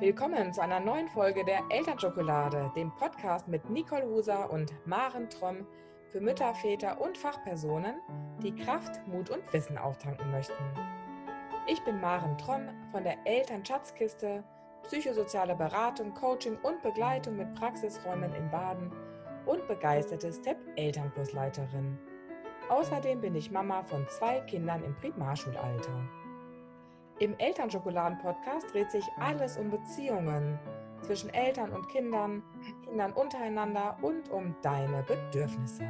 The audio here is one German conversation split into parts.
Willkommen zu einer neuen Folge der Elternschokolade, dem Podcast mit Nicole Huser und Maren Tromm für Mütter, Väter und Fachpersonen, die Kraft, Mut und Wissen auftanken möchten. Ich bin Maren Tromm von der Elternschatzkiste, psychosoziale Beratung, Coaching und Begleitung mit Praxisräumen in Baden und begeisterte Step-Elternkursleiterin. Außerdem bin ich Mama von zwei Kindern im Primarschulalter. Im Elternschokoladen-Podcast dreht sich alles um Beziehungen zwischen Eltern und Kindern, Kindern untereinander und um deine Bedürfnisse.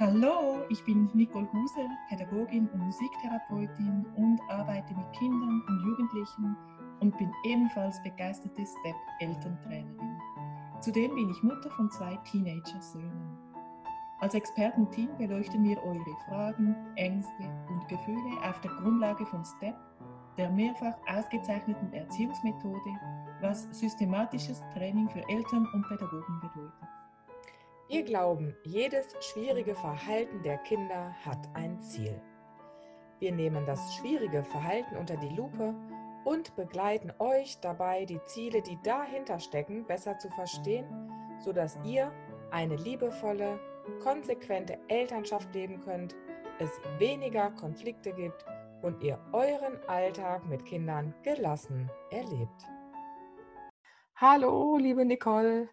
Hallo, ich bin Nicole Huse, Pädagogin und Musiktherapeutin und arbeite mit Kindern und Jugendlichen und bin ebenfalls begeisterte Step-Elterntrainerin. Zudem bin ich Mutter von zwei Teenager-Söhnen. Als Expertenteam beleuchten wir eure Fragen, Ängste und Gefühle auf der Grundlage von STEP, der mehrfach ausgezeichneten Erziehungsmethode, was systematisches Training für Eltern und Pädagogen bedeutet. Wir glauben, jedes schwierige Verhalten der Kinder hat ein Ziel. Wir nehmen das schwierige Verhalten unter die Lupe und begleiten euch dabei, die Ziele, die dahinter stecken, besser zu verstehen, sodass ihr eine liebevolle, konsequente Elternschaft leben könnt, es weniger Konflikte gibt und ihr euren Alltag mit Kindern gelassen erlebt. Hallo, liebe Nicole.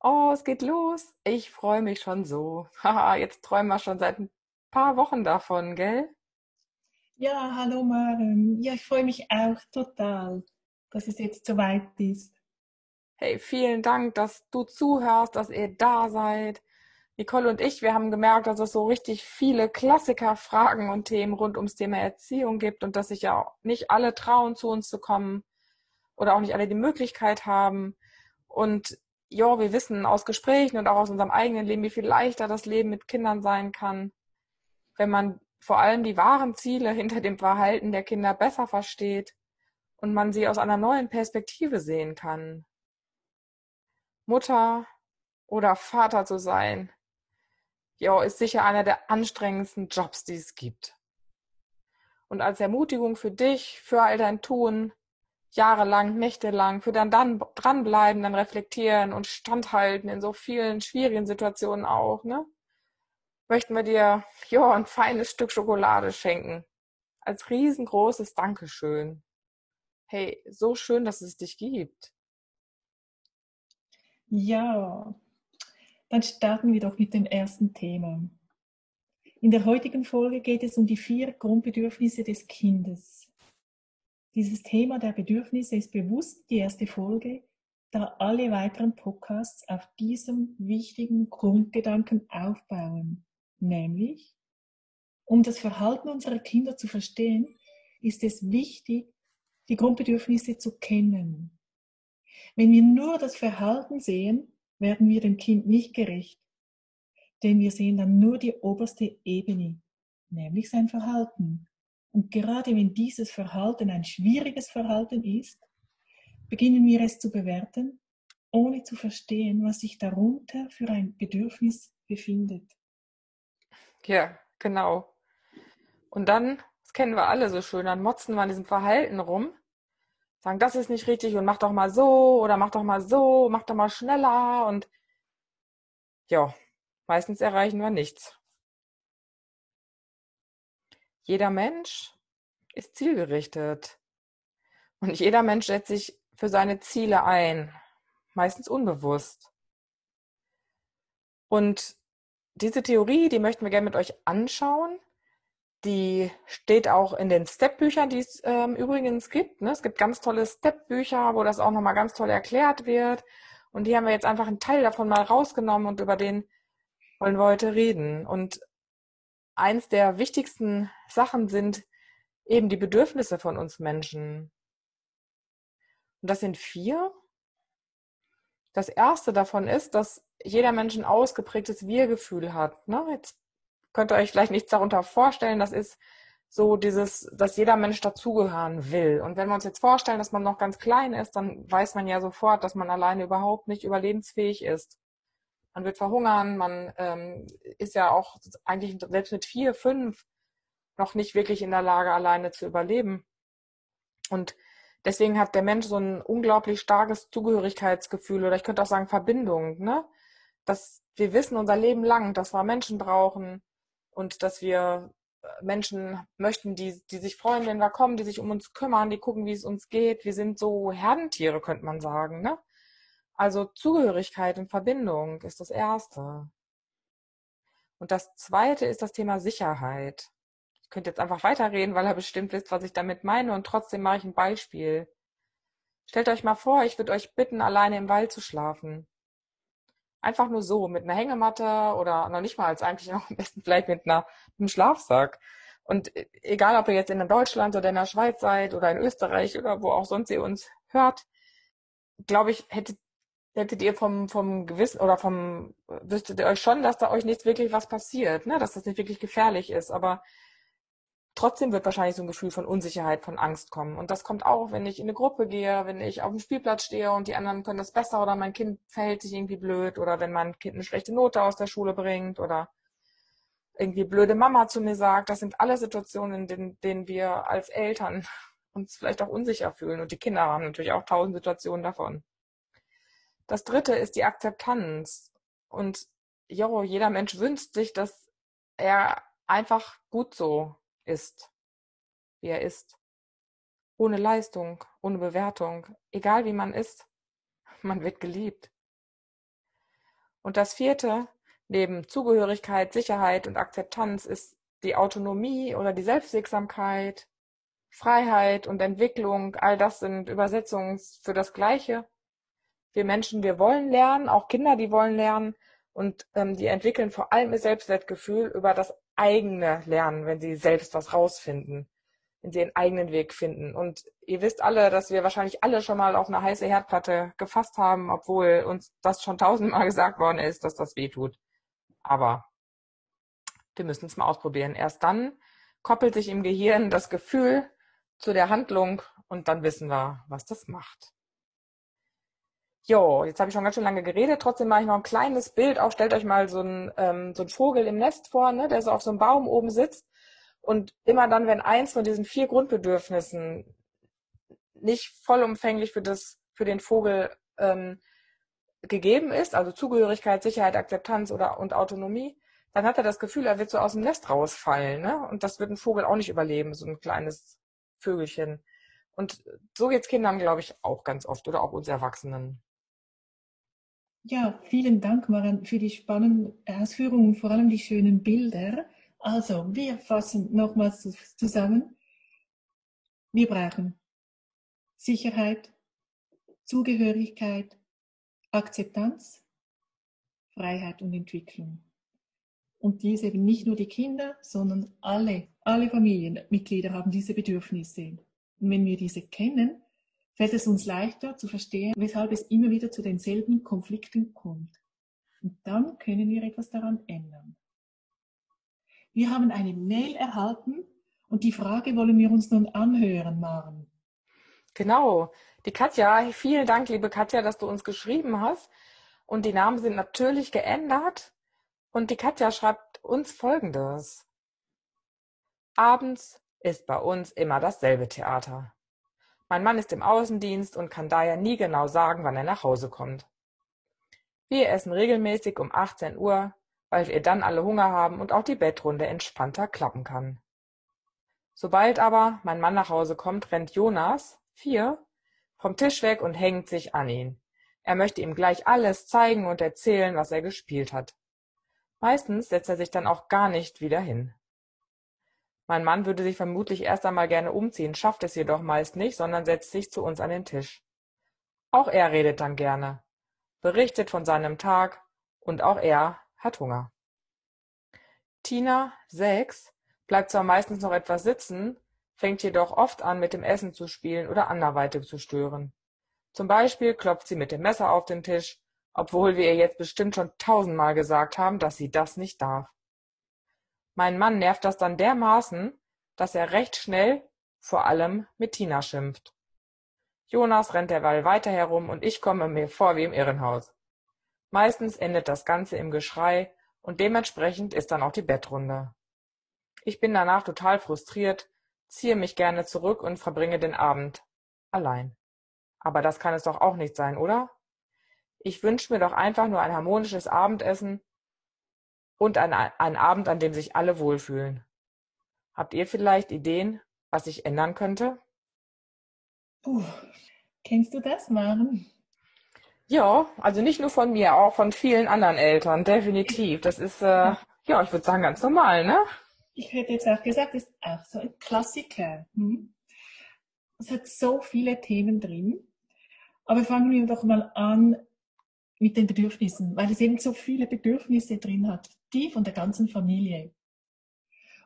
Oh, es geht los. Ich freue mich schon so. Haha, jetzt träumen wir schon seit ein paar Wochen davon, gell? Ja, hallo Maren. Ja, ich freue mich auch total, dass es jetzt soweit ist. Hey, vielen Dank, dass du zuhörst, dass ihr da seid. Nicole und ich, wir haben gemerkt, dass es so richtig viele Klassiker-Fragen und Themen rund ums Thema Erziehung gibt und dass sich ja nicht alle trauen, zu uns zu kommen oder auch nicht alle die Möglichkeit haben. Und ja, wir wissen aus Gesprächen und auch aus unserem eigenen Leben, wie viel leichter das Leben mit Kindern sein kann, wenn man vor allem die wahren Ziele hinter dem Verhalten der Kinder besser versteht und man sie aus einer neuen Perspektive sehen kann. Mutter oder Vater zu sein, ja, ist sicher einer der anstrengendsten Jobs, die es gibt. Und als Ermutigung für dich, für all dein Tun, jahrelang, nächtelang, für dann, dann dranbleiben, dann reflektieren und standhalten in so vielen schwierigen Situationen auch, ne? Möchten wir dir, ja, ein feines Stück Schokolade schenken. Als riesengroßes Dankeschön. Hey, so schön, dass es dich gibt. Ja, dann starten wir doch mit dem ersten Thema. In der heutigen Folge geht es um die vier Grundbedürfnisse des Kindes. Dieses Thema der Bedürfnisse ist bewusst die erste Folge, da alle weiteren Podcasts auf diesem wichtigen Grundgedanken aufbauen, nämlich um das Verhalten unserer Kinder zu verstehen, ist es wichtig, die Grundbedürfnisse zu kennen. Wenn wir nur das Verhalten sehen, werden wir dem Kind nicht gerecht, denn wir sehen dann nur die oberste Ebene, nämlich sein Verhalten. Und gerade wenn dieses Verhalten ein schwieriges Verhalten ist, beginnen wir es zu bewerten, ohne zu verstehen, was sich darunter für ein Bedürfnis befindet. Ja, genau. Und dann, das kennen wir alle so schön, dann motzen wir an diesem Verhalten rum sagen, das ist nicht richtig und mach doch mal so oder mach doch mal so, mach doch mal schneller und ja, meistens erreichen wir nichts. Jeder Mensch ist zielgerichtet und jeder Mensch setzt sich für seine Ziele ein, meistens unbewusst. Und diese Theorie, die möchten wir gerne mit euch anschauen die steht auch in den Step-Büchern, die es ähm, übrigens gibt. Ne? Es gibt ganz tolle Step-Bücher, wo das auch nochmal ganz toll erklärt wird. Und die haben wir jetzt einfach einen Teil davon mal rausgenommen und über den wollen wir heute reden. Und eins der wichtigsten Sachen sind eben die Bedürfnisse von uns Menschen. Und das sind vier. Das erste davon ist, dass jeder Mensch ein ausgeprägtes Wir-Gefühl hat. Ne? Jetzt könnt ihr euch vielleicht nichts darunter vorstellen. Das ist so dieses, dass jeder Mensch dazugehören will. Und wenn wir uns jetzt vorstellen, dass man noch ganz klein ist, dann weiß man ja sofort, dass man alleine überhaupt nicht überlebensfähig ist. Man wird verhungern, man ähm, ist ja auch eigentlich selbst mit vier, fünf noch nicht wirklich in der Lage, alleine zu überleben. Und Deswegen hat der Mensch so ein unglaublich starkes Zugehörigkeitsgefühl oder ich könnte auch sagen Verbindung, ne? Dass wir wissen unser Leben lang, dass wir Menschen brauchen und dass wir äh, Menschen möchten, die, die sich freuen, wenn wir kommen, die sich um uns kümmern, die gucken, wie es uns geht. Wir sind so Herdentiere, könnte man sagen, ne? Also Zugehörigkeit und Verbindung ist das Erste. Und das Zweite ist das Thema Sicherheit. Ich könnte jetzt einfach weiterreden, weil ihr bestimmt wisst, was ich damit meine und trotzdem mache ich ein Beispiel. Stellt euch mal vor, ich würde euch bitten, alleine im Wald zu schlafen. Einfach nur so, mit einer Hängematte oder noch nicht mal als eigentlich noch am besten vielleicht mit, einer, mit einem Schlafsack. Und e, egal, ob ihr jetzt in Deutschland oder in der Schweiz seid oder in Österreich oder wo auch sonst ihr uns hört, glaube ich, hättet hättet ihr vom, vom Gewissen oder vom, wüsstet ihr euch schon, dass da euch nicht wirklich was passiert, ne? dass das nicht wirklich gefährlich ist. Aber trotzdem wird wahrscheinlich so ein Gefühl von Unsicherheit, von Angst kommen. Und das kommt auch, wenn ich in eine Gruppe gehe, wenn ich auf dem Spielplatz stehe und die anderen können das besser oder mein Kind verhält sich irgendwie blöd oder wenn mein Kind eine schlechte Note aus der Schule bringt oder irgendwie blöde Mama zu mir sagt. Das sind alle Situationen, in denen, denen wir als Eltern uns vielleicht auch unsicher fühlen. Und die Kinder haben natürlich auch tausend Situationen davon. Das dritte ist die Akzeptanz. Und jo, jeder Mensch wünscht sich, dass er einfach gut so ist, wie er ist. Ohne Leistung, ohne Bewertung, egal wie man ist, man wird geliebt. Und das vierte, neben Zugehörigkeit, Sicherheit und Akzeptanz, ist die Autonomie oder die Selbstwirksamkeit, Freiheit und Entwicklung. All das sind Übersetzungen für das Gleiche wir Menschen, wir wollen lernen, auch Kinder, die wollen lernen und ähm, die entwickeln vor allem ihr Selbstwertgefühl über das eigene Lernen, wenn sie selbst was rausfinden, wenn sie ihren eigenen Weg finden. Und ihr wisst alle, dass wir wahrscheinlich alle schon mal auf eine heiße Herdplatte gefasst haben, obwohl uns das schon tausendmal gesagt worden ist, dass das weh tut. Aber wir müssen es mal ausprobieren. Erst dann koppelt sich im Gehirn das Gefühl zu der Handlung und dann wissen wir, was das macht. Jo, jetzt habe ich schon ganz schön lange geredet. Trotzdem mache ich noch ein kleines Bild. Auch stellt euch mal so ein, ähm, so ein Vogel im Nest vor, ne, der so auf so einem Baum oben sitzt. Und immer dann, wenn eins von diesen vier Grundbedürfnissen nicht vollumfänglich für, das, für den Vogel ähm, gegeben ist, also Zugehörigkeit, Sicherheit, Akzeptanz oder und Autonomie, dann hat er das Gefühl, er wird so aus dem Nest rausfallen. Ne? Und das wird ein Vogel auch nicht überleben, so ein kleines Vögelchen. Und so geht's Kindern, glaube ich, auch ganz oft oder auch uns Erwachsenen. Ja, vielen Dank, Maren, für die spannenden Ausführungen und vor allem die schönen Bilder. Also, wir fassen nochmals zusammen. Wir brauchen Sicherheit, Zugehörigkeit, Akzeptanz, Freiheit und Entwicklung. Und diese eben nicht nur die Kinder, sondern alle, alle Familienmitglieder haben diese Bedürfnisse. Und wenn wir diese kennen, fällt es uns leichter zu verstehen, weshalb es immer wieder zu denselben Konflikten kommt. Und dann können wir etwas daran ändern. Wir haben eine Mail erhalten und die Frage wollen wir uns nun anhören, Maren. Genau. Die Katja, vielen Dank, liebe Katja, dass du uns geschrieben hast. Und die Namen sind natürlich geändert. Und die Katja schreibt uns Folgendes. Abends ist bei uns immer dasselbe Theater. Mein Mann ist im Außendienst und kann daher nie genau sagen, wann er nach Hause kommt. Wir essen regelmäßig um 18 Uhr, weil wir dann alle Hunger haben und auch die Bettrunde entspannter klappen kann. Sobald aber mein Mann nach Hause kommt, rennt Jonas, vier, vom Tisch weg und hängt sich an ihn. Er möchte ihm gleich alles zeigen und erzählen, was er gespielt hat. Meistens setzt er sich dann auch gar nicht wieder hin. Mein Mann würde sich vermutlich erst einmal gerne umziehen, schafft es jedoch meist nicht, sondern setzt sich zu uns an den Tisch. Auch er redet dann gerne, berichtet von seinem Tag und auch er hat Hunger. Tina, sechs, bleibt zwar meistens noch etwas sitzen, fängt jedoch oft an, mit dem Essen zu spielen oder anderweitig zu stören. Zum Beispiel klopft sie mit dem Messer auf den Tisch, obwohl wir ihr jetzt bestimmt schon tausendmal gesagt haben, dass sie das nicht darf. Mein Mann nervt das dann dermaßen, dass er recht schnell vor allem mit Tina schimpft. Jonas rennt derweil weiter herum und ich komme mir vor wie im Irrenhaus. Meistens endet das Ganze im Geschrei und dementsprechend ist dann auch die Bettrunde. Ich bin danach total frustriert, ziehe mich gerne zurück und verbringe den Abend allein. Aber das kann es doch auch nicht sein, oder? Ich wünsche mir doch einfach nur ein harmonisches Abendessen und einen, einen Abend, an dem sich alle wohlfühlen. Habt ihr vielleicht Ideen, was sich ändern könnte? Uh, kennst du das, Maren? Ja, also nicht nur von mir, auch von vielen anderen Eltern, definitiv. Das ist, äh, ja, ich würde sagen, ganz normal, ne? Ich hätte jetzt auch gesagt, das ist auch so ein Klassiker. Hm? Es hat so viele Themen drin. Aber fangen wir doch mal an mit den Bedürfnissen, weil es eben so viele Bedürfnisse drin hat, die von der ganzen Familie.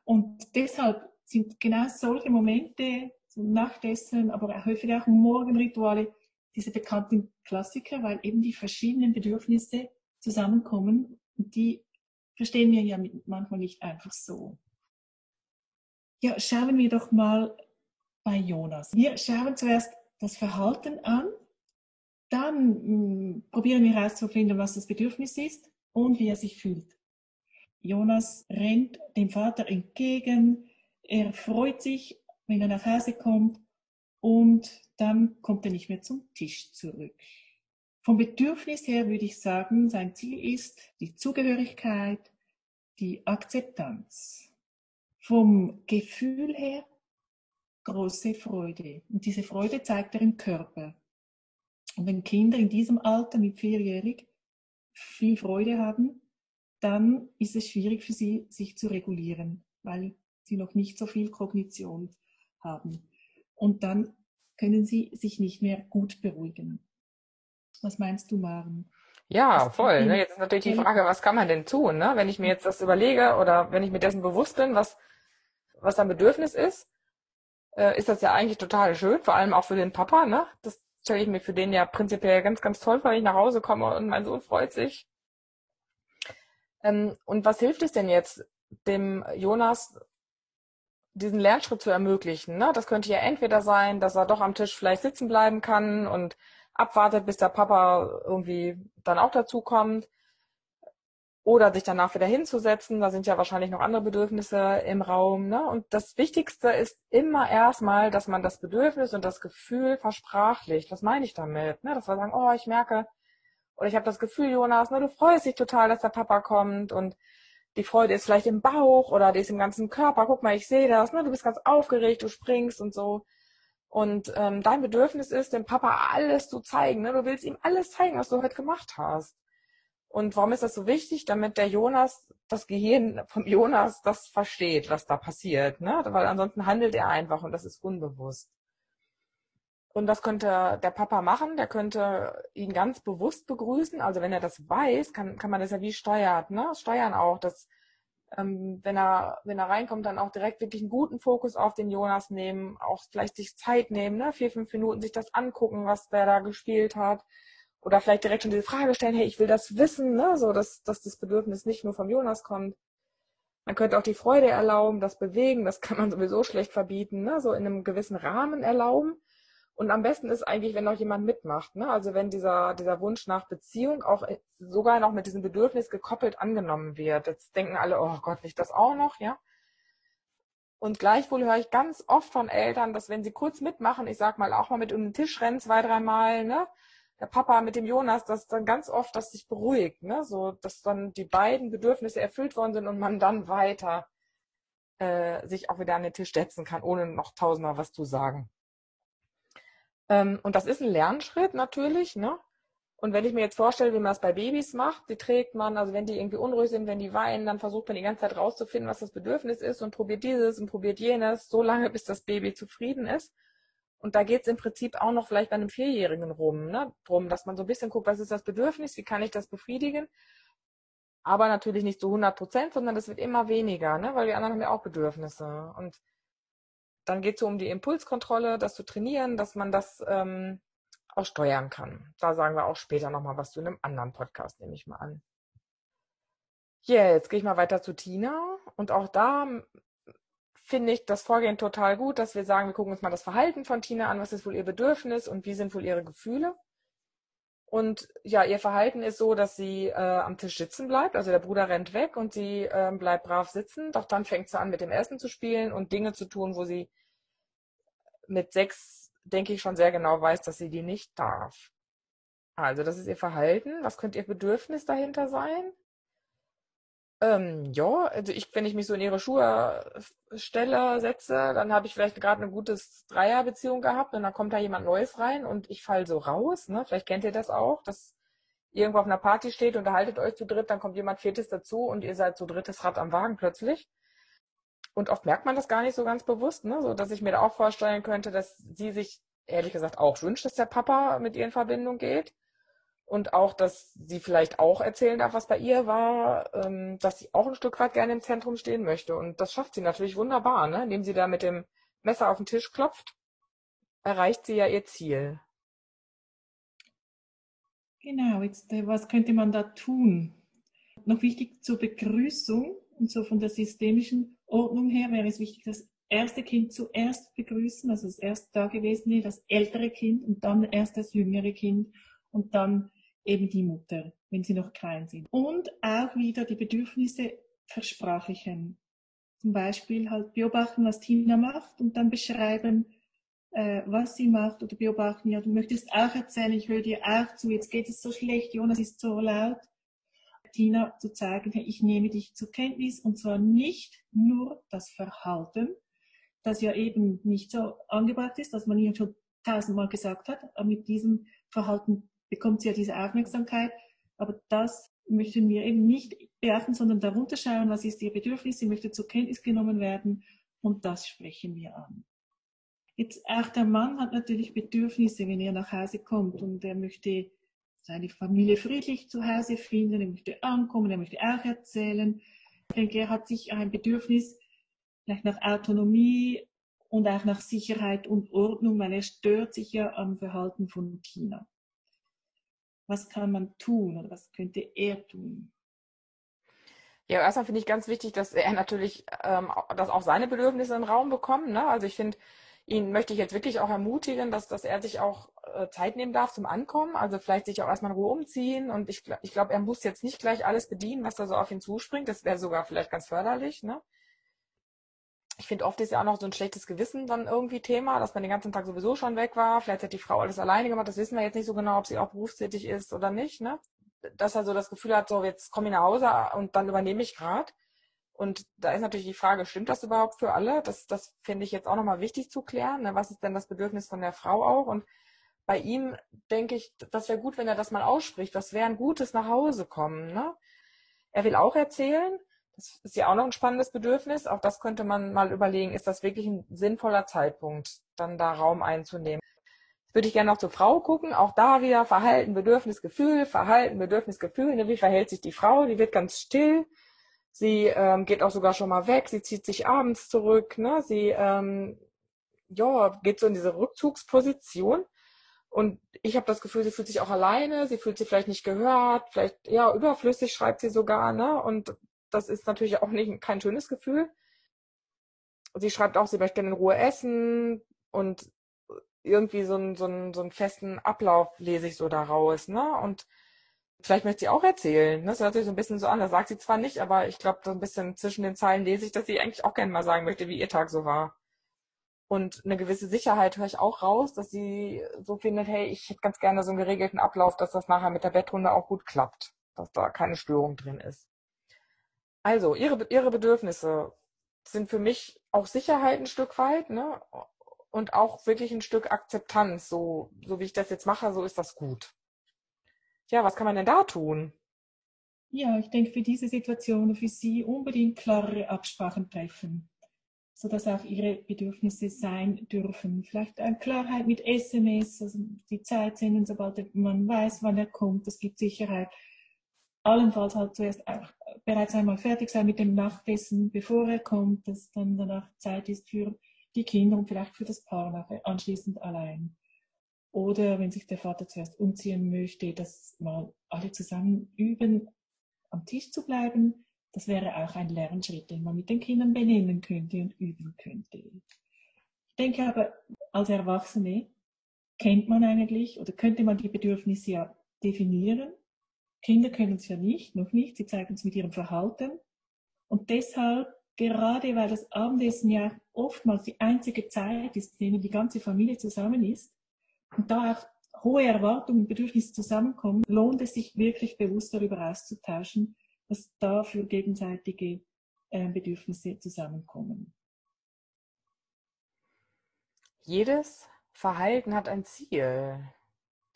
Und deshalb sind genau solche Momente, so Nachtessen, aber häufig auch Morgenrituale, diese bekannten Klassiker, weil eben die verschiedenen Bedürfnisse zusammenkommen und die verstehen wir ja manchmal nicht einfach so. Ja, schauen wir doch mal bei Jonas. Wir schauen zuerst das Verhalten an, dann hm, probieren wir herauszufinden, was das Bedürfnis ist und wie er sich fühlt. Jonas rennt dem Vater entgegen, er freut sich, wenn er nach Hause kommt und dann kommt er nicht mehr zum Tisch zurück. Vom Bedürfnis her würde ich sagen, sein Ziel ist die Zugehörigkeit, die Akzeptanz. Vom Gefühl her große Freude. Und diese Freude zeigt er im Körper. Und wenn Kinder in diesem Alter mit vierjährig viel Freude haben, dann ist es schwierig für sie, sich zu regulieren, weil sie noch nicht so viel Kognition haben. Und dann können sie sich nicht mehr gut beruhigen. Was meinst du, Maren? Ja, voll. Ne? Jetzt ist natürlich die Frage, was kann man denn tun, ne? wenn ich mir jetzt das überlege oder wenn ich mir dessen bewusst bin, was, was ein Bedürfnis ist, äh, ist das ja eigentlich total schön, vor allem auch für den Papa. Ne? Das stelle ich mir für den ja prinzipiell ganz, ganz toll vor, wenn ich nach Hause komme und mein Sohn freut sich. Ähm, und was hilft es denn jetzt, dem Jonas diesen Lernschritt zu ermöglichen? Ne? Das könnte ja entweder sein, dass er doch am Tisch vielleicht sitzen bleiben kann und abwartet, bis der Papa irgendwie dann auch dazu kommt. Oder sich danach wieder hinzusetzen. Da sind ja wahrscheinlich noch andere Bedürfnisse im Raum. Ne? Und das Wichtigste ist immer erstmal, dass man das Bedürfnis und das Gefühl versprachlicht. Was meine ich damit? Ne? Dass wir sagen, oh, ich merke, oder ich habe das Gefühl, Jonas, ne, du freust dich total, dass der Papa kommt und die Freude ist vielleicht im Bauch oder die ist im ganzen Körper. Guck mal, ich sehe das, ne? du bist ganz aufgeregt, du springst und so. Und ähm, dein Bedürfnis ist, dem Papa alles zu zeigen. Ne? Du willst ihm alles zeigen, was du heute gemacht hast. Und warum ist das so wichtig? Damit der Jonas, das Gehirn vom Jonas, das versteht, was da passiert. Ne? Weil ansonsten handelt er einfach und das ist unbewusst. Und das könnte der Papa machen, der könnte ihn ganz bewusst begrüßen. Also wenn er das weiß, kann, kann man das ja wie steuert, ne? Steuern auch, dass ähm, wenn er, wenn er reinkommt, dann auch direkt wirklich einen guten Fokus auf den Jonas nehmen, auch vielleicht sich Zeit nehmen, ne? vier, fünf Minuten sich das angucken, was der da gespielt hat. Oder vielleicht direkt schon diese Frage stellen, hey, ich will das wissen, ne? so dass, dass das Bedürfnis nicht nur vom Jonas kommt. Man könnte auch die Freude erlauben, das Bewegen, das kann man sowieso schlecht verbieten, ne? so in einem gewissen Rahmen erlauben. Und am besten ist eigentlich, wenn noch jemand mitmacht. Ne? Also wenn dieser, dieser Wunsch nach Beziehung auch äh, sogar noch mit diesem Bedürfnis gekoppelt angenommen wird. Jetzt denken alle, oh Gott, nicht das auch noch, ja. Und gleichwohl höre ich ganz oft von Eltern, dass wenn sie kurz mitmachen, ich sag mal auch mal mit um den Tisch rennen, zwei, dreimal, ne? Der Papa mit dem Jonas, dass dann ganz oft das sich beruhigt, ne? So, dass dann die beiden Bedürfnisse erfüllt worden sind und man dann weiter äh, sich auch wieder an den Tisch setzen kann, ohne noch tausendmal was zu sagen. Ähm, und das ist ein Lernschritt natürlich, ne? Und wenn ich mir jetzt vorstelle, wie man das bei Babys macht, die trägt man, also wenn die irgendwie unruhig sind, wenn die weinen, dann versucht man die ganze Zeit rauszufinden, was das Bedürfnis ist und probiert dieses und probiert jenes, so lange, bis das Baby zufrieden ist. Und da geht es im Prinzip auch noch vielleicht bei einem Vierjährigen rum, ne? drum, dass man so ein bisschen guckt, was ist das Bedürfnis, wie kann ich das befriedigen. Aber natürlich nicht zu 100 Prozent, sondern das wird immer weniger, ne? weil die anderen haben ja auch Bedürfnisse. Und dann geht es so um die Impulskontrolle, das zu trainieren, dass man das ähm, auch steuern kann. Da sagen wir auch später nochmal was zu einem anderen Podcast, nehme ich mal an. Ja, jetzt gehe ich mal weiter zu Tina. Und auch da finde ich das Vorgehen total gut, dass wir sagen, wir gucken uns mal das Verhalten von Tina an, was ist wohl ihr Bedürfnis und wie sind wohl ihre Gefühle. Und ja, ihr Verhalten ist so, dass sie äh, am Tisch sitzen bleibt. Also der Bruder rennt weg und sie äh, bleibt brav sitzen. Doch dann fängt sie an, mit dem Essen zu spielen und Dinge zu tun, wo sie mit sechs denke ich, schon sehr genau weiß, dass sie die nicht darf. Also, das ist ihr Verhalten. Was könnte ihr Bedürfnis dahinter sein? Ähm, ja, also ich, wenn ich mich so in ihre Schuhe stelle, setze, dann habe ich vielleicht gerade eine gute Dreierbeziehung gehabt und dann kommt da jemand Neues rein und ich falle so raus. Ne? Vielleicht kennt ihr das auch, dass irgendwo auf einer Party steht, unterhaltet euch zu dritt, dann kommt jemand Viertes dazu und ihr seid so drittes Rad am Wagen plötzlich. Und oft merkt man das gar nicht so ganz bewusst, ne? so dass ich mir da auch vorstellen könnte, dass sie sich ehrlich gesagt auch wünscht, dass der Papa mit ihr in Verbindung geht und auch, dass sie vielleicht auch erzählen darf, was bei ihr war, ähm, dass sie auch ein Stück weit gerne im Zentrum stehen möchte. Und das schafft sie natürlich wunderbar, ne? indem sie da mit dem Messer auf den Tisch klopft, erreicht sie ja ihr Ziel. Genau, jetzt äh, was könnte man da tun? Noch wichtig zur Begrüßung und so von der systemischen Ordnung her wäre es wichtig, das erste Kind zuerst begrüßen, also das erste Dagewesene, das ältere Kind und dann erst das jüngere Kind und dann eben die Mutter, wenn sie noch klein sind. Und auch wieder die Bedürfnisse versprachlichen. Zum Beispiel halt beobachten, was Tina macht und dann beschreiben, äh, was sie macht oder beobachten, ja, du möchtest auch erzählen, ich höre dir auch zu, jetzt geht es so schlecht, Jonas ist so laut. Tina zu zeigen, ich nehme dich zur Kenntnis und zwar nicht nur das Verhalten, das ja eben nicht so angebracht ist, dass man ihnen schon tausendmal gesagt hat, aber mit diesem Verhalten bekommt sie ja diese Aufmerksamkeit. Aber das möchten wir eben nicht beachten, sondern darunter schauen, was ist ihr Bedürfnis, sie möchte zur Kenntnis genommen werden und das sprechen wir an. Jetzt auch der Mann hat natürlich Bedürfnisse, wenn er nach Hause kommt und er möchte seine Familie friedlich zu Hause finden, er möchte ankommen, er möchte auch erzählen. Ich denke, er hat sich ein Bedürfnis vielleicht nach Autonomie und auch nach Sicherheit und Ordnung, weil er stört sich ja am Verhalten von Tina was kann man tun oder was könnte er tun? Ja, erstmal finde ich ganz wichtig, dass er natürlich, ähm, dass auch seine Bedürfnisse im Raum bekommen. Ne? Also ich finde, ihn möchte ich jetzt wirklich auch ermutigen, dass, dass er sich auch äh, Zeit nehmen darf zum Ankommen. Also vielleicht sich auch erstmal in Ruhe umziehen. Und ich, ich glaube, er muss jetzt nicht gleich alles bedienen, was da so auf ihn zuspringt. Das wäre sogar vielleicht ganz förderlich. Ne? Ich finde, oft ist ja auch noch so ein schlechtes Gewissen dann irgendwie Thema, dass man den ganzen Tag sowieso schon weg war. Vielleicht hat die Frau alles alleine gemacht. Das wissen wir jetzt nicht so genau, ob sie auch berufstätig ist oder nicht. Ne? Dass er so das Gefühl hat, so jetzt komme ich nach Hause und dann übernehme ich gerade. Und da ist natürlich die Frage, stimmt das überhaupt für alle? Das, das finde ich jetzt auch nochmal wichtig zu klären. Ne? Was ist denn das Bedürfnis von der Frau auch? Und bei ihm denke ich, das wäre gut, wenn er das mal ausspricht. Was wäre ein gutes nach Hause kommen? Ne? Er will auch erzählen, das ist ja auch noch ein spannendes Bedürfnis. Auch das könnte man mal überlegen, ist das wirklich ein sinnvoller Zeitpunkt, dann da Raum einzunehmen. Würde ich gerne noch zur Frau gucken. Auch da wieder Verhalten, Bedürfnis, Gefühl, Verhalten, Bedürfnis, Gefühl. Ne, wie verhält sich die Frau? Die wird ganz still. Sie ähm, geht auch sogar schon mal weg. Sie zieht sich abends zurück. Ne? Sie ähm, ja, geht so in diese Rückzugsposition. Und ich habe das Gefühl, sie fühlt sich auch alleine, sie fühlt sich vielleicht nicht gehört, vielleicht ja überflüssig schreibt sie sogar, ne? Und das ist natürlich auch nicht kein schönes Gefühl. Sie schreibt auch, sie möchte gerne in Ruhe essen und irgendwie so einen, so einen, so einen festen Ablauf lese ich so daraus, ne? Und vielleicht möchte sie auch erzählen. Ne? Das hört sich so ein bisschen so an. Das sagt sie zwar nicht, aber ich glaube, so ein bisschen zwischen den Zeilen lese ich, dass sie eigentlich auch gerne mal sagen möchte, wie ihr Tag so war. Und eine gewisse Sicherheit höre ich auch raus, dass sie so findet, hey, ich hätte ganz gerne so einen geregelten Ablauf, dass das nachher mit der Bettrunde auch gut klappt, dass da keine Störung drin ist. Also, ihre, ihre Bedürfnisse sind für mich auch Sicherheit ein Stück weit, ne? Und auch wirklich ein Stück Akzeptanz. So, so wie ich das jetzt mache, so ist das gut. Ja, was kann man denn da tun? Ja, ich denke, für diese Situation, für Sie unbedingt klarere Absprachen treffen, sodass auch Ihre Bedürfnisse sein dürfen. Vielleicht eine Klarheit mit SMS, also die Zeit senden, sobald man weiß, wann er kommt. Das gibt Sicherheit allenfalls halt zuerst auch bereits einmal fertig sein mit dem Nachtessen, bevor er kommt, dass dann danach Zeit ist für die Kinder und vielleicht für das Paar nachher anschließend allein. Oder wenn sich der Vater zuerst umziehen möchte, dass mal alle zusammen üben, am Tisch zu bleiben, das wäre auch ein Lernschritt, den man mit den Kindern benennen könnte und üben könnte. Ich denke aber, als Erwachsene kennt man eigentlich oder könnte man die Bedürfnisse ja definieren Kinder können es ja nicht, noch nicht. Sie zeigen es mit ihrem Verhalten. Und deshalb gerade weil das Abendessen ja oftmals die einzige Zeit ist, in der die ganze Familie zusammen ist und da auch hohe Erwartungen und Bedürfnisse zusammenkommen, lohnt es sich wirklich bewusst darüber auszutauschen, was da für gegenseitige äh, Bedürfnisse zusammenkommen. Jedes Verhalten hat ein Ziel.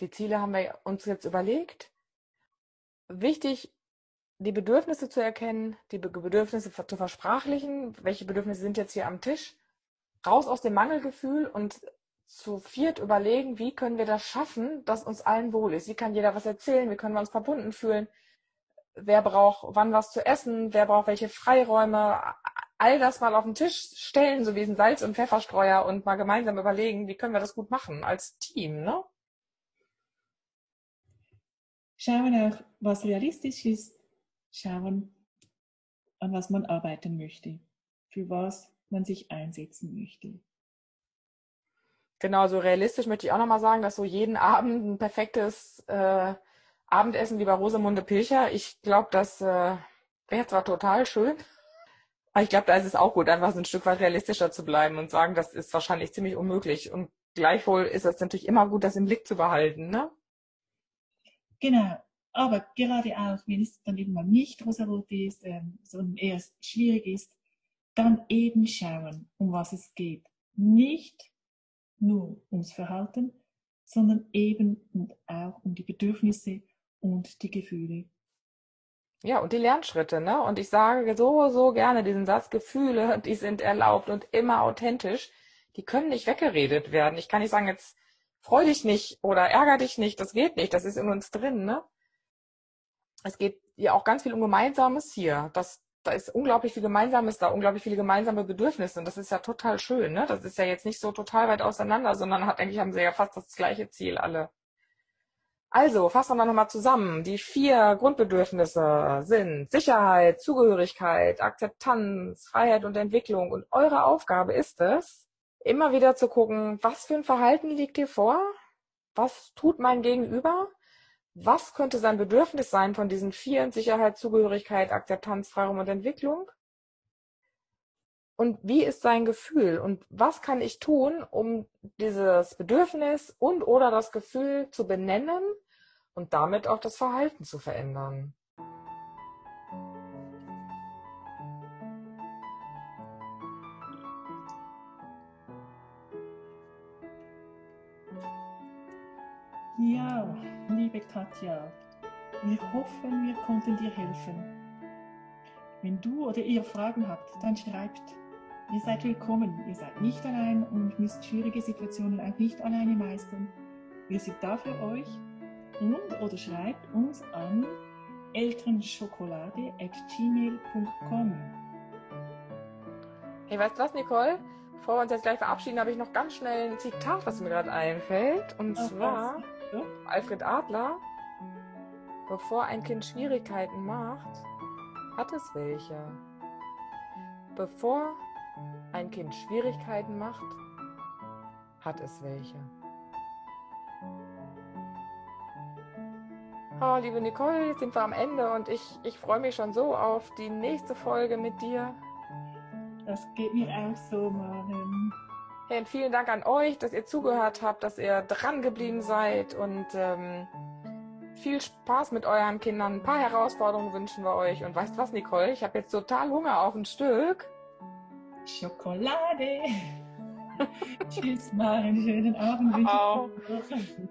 Die Ziele haben wir uns jetzt überlegt. Wichtig die Bedürfnisse zu erkennen, die Bedürfnisse zu versprachlichen, welche Bedürfnisse sind jetzt hier am Tisch, raus aus dem Mangelgefühl und zu viert überlegen, wie können wir das schaffen, dass uns allen wohl ist. Wie kann jeder was erzählen? Wie können wir uns verbunden fühlen? Wer braucht wann was zu essen? Wer braucht welche Freiräume? All das mal auf den Tisch stellen, so wie ein Salz- und Pfefferstreuer und mal gemeinsam überlegen, wie können wir das gut machen als Team, ne? Schauen auch, was realistisch ist, schauen, an was man arbeiten möchte, für was man sich einsetzen möchte. Genau, so realistisch möchte ich auch nochmal sagen, dass so jeden Abend ein perfektes äh, Abendessen wie bei Rosamunde Pilcher, ich glaube, das äh, wäre zwar total schön, aber ich glaube, da ist es auch gut, einfach so ein Stück weit realistischer zu bleiben und sagen, das ist wahrscheinlich ziemlich unmöglich. Und gleichwohl ist es natürlich immer gut, das im Blick zu behalten, ne? Genau, aber gerade auch, wenn es dann eben mal nicht rosarot ist, ähm, sondern eher schwierig ist, dann eben schauen, um was es geht. Nicht nur ums Verhalten, sondern eben und auch um die Bedürfnisse und die Gefühle. Ja, und die Lernschritte, ne? Und ich sage so, so gerne diesen Satz, Gefühle, die sind erlaubt und immer authentisch. Die können nicht weggeredet werden. Ich kann nicht sagen, jetzt freu dich nicht oder ärger dich nicht. Das geht nicht. Das ist in uns drin, ne? es geht ja auch ganz viel um Gemeinsames hier. Das, da ist unglaublich viel Gemeinsames da, unglaublich viele gemeinsame Bedürfnisse. Und das ist ja total schön. Ne? Das ist ja jetzt nicht so total weit auseinander, sondern hat eigentlich haben sie ja fast das gleiche Ziel alle. Also, fassen wir nochmal zusammen. Die vier Grundbedürfnisse sind Sicherheit, Zugehörigkeit, Akzeptanz, Freiheit und Entwicklung. Und eure Aufgabe ist es, immer wieder zu gucken, was für ein Verhalten liegt hier vor? Was tut mein Gegenüber? was könnte sein Bedürfnis sein von diesen vier Sicherheit, Zugehörigkeit, Akzeptanz, Freiraum und Entwicklung? Und wie ist sein Gefühl? Und was kann ich tun, um dieses Bedürfnis und oder das Gefühl zu benennen und damit auch das Verhalten zu verändern? Ja, liebe Katja, wir hoffen, wir konnten dir helfen. Wenn du oder ihr Fragen habt, dann schreibt. Ihr seid willkommen, ihr seid nicht allein und müsst schwierige Situationen auch nicht alleine meistern. Wir sind da für euch und oder schreibt uns an elternschokolade.gmail.com. Hey, weißt du was, Nicole? Bevor wir uns jetzt gleich verabschieden, habe ich noch ganz schnell ein Zitat, was mir gerade einfällt. Und Ach, zwar Alfred Adler. Bevor ein Kind Schwierigkeiten macht, hat es welche. Bevor ein Kind Schwierigkeiten macht, hat es welche. Oh, liebe Nicole, jetzt sind wir am Ende und ich, ich freue mich schon so auf die nächste Folge mit dir. Das geht mir auch so, Maren. Hey, und vielen Dank an euch, dass ihr zugehört habt, dass ihr dran geblieben seid und ähm, viel Spaß mit euren Kindern. Ein paar Herausforderungen wünschen wir euch. Und weißt was, Nicole? Ich habe jetzt total Hunger auf ein Stück. Schokolade. Tschüss, Maren. Schönen Abend. Wünsche